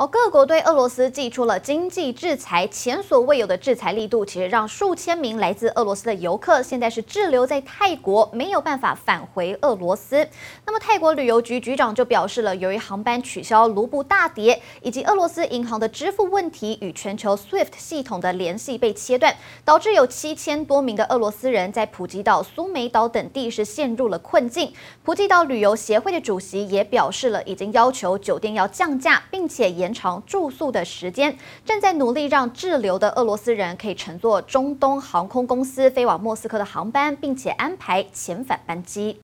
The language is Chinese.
哦，各国对俄罗斯祭出了经济制裁，前所未有的制裁力度，其实让数千名来自俄罗斯的游客现在是滞留在泰国，没有办法返回俄罗斯。那么泰国旅游局局长就表示了，由于航班取消、卢布大跌，以及俄罗斯银行的支付问题与全球 SWIFT 系统的联系被切断，导致有七千多名的俄罗斯人在普吉岛、苏梅岛等地是陷入了困境。普吉岛旅游协会的主席也表示了，已经要求酒店要降价，并且延延长住宿的时间，正在努力让滞留的俄罗斯人可以乘坐中东航空公司飞往莫斯科的航班，并且安排遣返班机。